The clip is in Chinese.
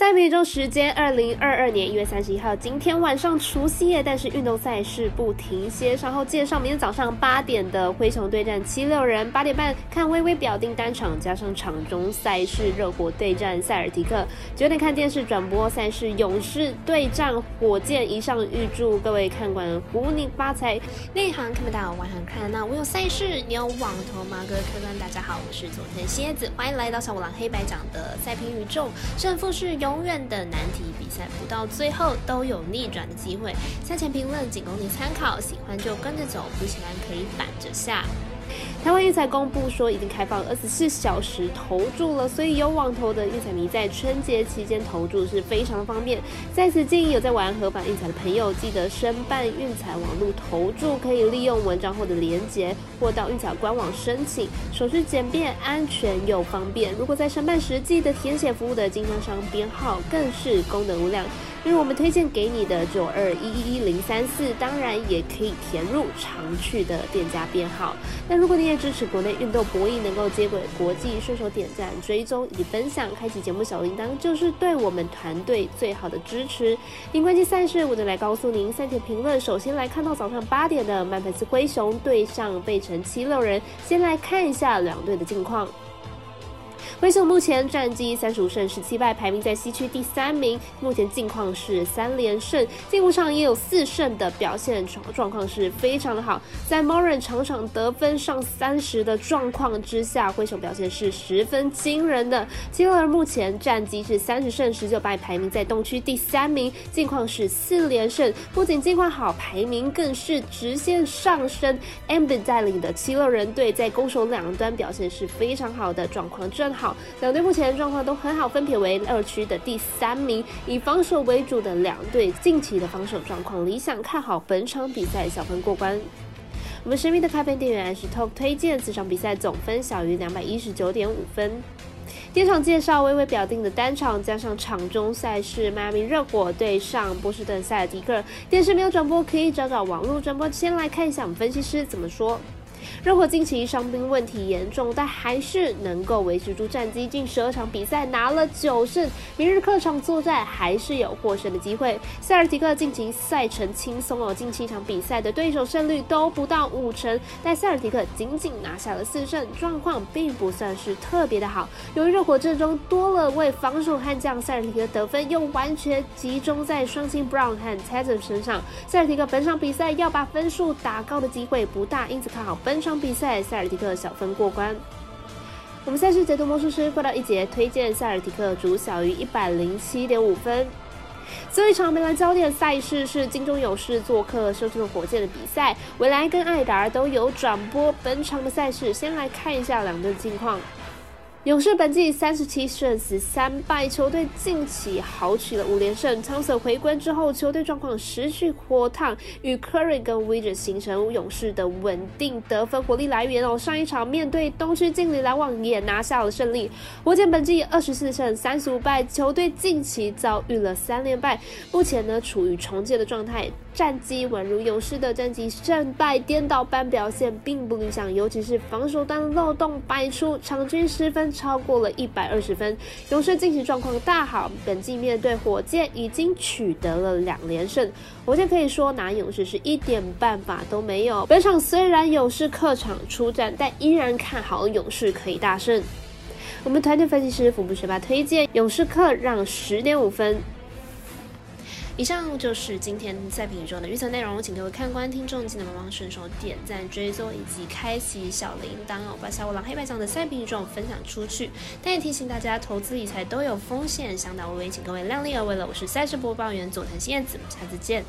赛米周时间，二零二二年一月三十一号，今天晚上除夕夜，但是运动赛事不停歇。稍后介绍，明天早上八点的灰熊对战七六人，八点半看微微表定单场，加上场中赛事热火对战塞尔提克，九点看电视转播赛事勇士对战火箭。以上预祝各位看官虎年发财，内行看不到，外行看那。我有赛事，你有网头吗？各位客官，大家好，我是佐藤蝎子，欢迎来到小五郎黑白讲的赛评宇宙，胜负是永远的难题，比赛不到最后都有逆转的机会。赛前评论仅供你参考，喜欢就跟着走，不喜欢可以反着下。台湾运彩公布说，已经开放二十四小时投注了，所以有网投的运彩迷在春节期间投注是非常方便。在此建议有在玩合法运彩的朋友，记得申办运彩网络投注，可以利用文章后的连结，或到运彩官网申请，手续简便、安全又方便。如果在申办时记得填写服务的经销商编号，更是功德无量。例如我们推荐给你的九二一一一零三四，当然也可以填入常去的店家编号。那如果你支持国内运动博弈能够接轨国际，顺手点赞、追踪以及分享，开启节目小铃铛，就是对我们团队最好的支持。您关心赛事，我就来告诉您。赛前评论，首先来看到早上八点的曼菲斯灰熊对上贝城七六人，先来看一下两队的近况。灰熊目前战绩三十五胜十七败，排名在西区第三名。目前近况是三连胜，进步上也有四胜的表现，状状况是非常的好。在 Moran 场场得分上三十的状况之下，灰熊表现是十分惊人的。七六人目前战绩是三十胜十九败，排名在东区第三名，近况是四连胜，不仅近况好，排名更是直线上升。a m b i 带领的七六人队在攻守两端表现是非常好的，状况正好。两队目前状况都很好，分别为二区的第三名。以防守为主的两队近期的防守状况理想，看好本场比赛小分过关。我们神秘的咖啡店员是 Top 推荐，此场比赛总分小于两百一十九点五分。第一场介绍微微表定的单场，加上场中赛事迈阿密热火对上波士顿塞尔迪克。电视没有转播，可以找找网络转播。先来看一下我们分析师怎么说。热火近期伤兵问题严重，但还是能够维持住战绩，近十二场比赛拿了九胜。明日客场作战还是有获胜的机会。塞尔提克近期赛程轻松哦，近七场比赛的对手胜率都不到五成，但塞尔提克仅仅拿下了四胜，状况并不算是特别的好。由于热火阵中多了位防守悍将，塞尔提克得分又完全集中在双星 Brown 和 Tatum 身上，塞尔提克本场比赛要把分数打高的机会不大，因此看好。本场比赛，塞尔提克小分过关。我们赛事解读魔术师过到一节，推荐塞尔提克主小于一百零七点五分。最后一场梅兰焦点赛事是金州勇士做客休斯顿火箭的比赛，未来跟艾达都有转播本场的赛事。先来看一下两队近况。勇士本季三十七胜十三败，球队近期豪取了五连胜。汤森回归之后，球队状况持续火烫，与 Curry 跟 w i d g e t 形成勇士的稳定得分火力来源哦。上一场面对东区劲旅篮网也拿下了胜利。火箭本季二十四胜三十五败，球队近期遭遇了三连败，目前呢处于重建的状态，战绩宛如勇士的战绩胜败颠倒般表现并不理想，尤其是防守端漏洞百出，场均失分。超过了一百二十分，勇士近期状况大好，本季面对火箭已经取得了两连胜，火箭可以说拿勇士是一点办法都没有。本场虽然勇士客场出战，但依然看好勇士可以大胜。我们团队分析师福布学霸推荐勇士客让十点五分。以上就是今天赛品宇宙的预测内容，请各位看官、听众记得帮忙顺手点赞、追踪以及开启小铃铛哦，把小五郎黑白奖的赛品宇宙分享出去。但也提醒大家，投资理财都有风险，想打微微，请各位量力而为了。我是赛事播报员佐藤新叶子，下次见。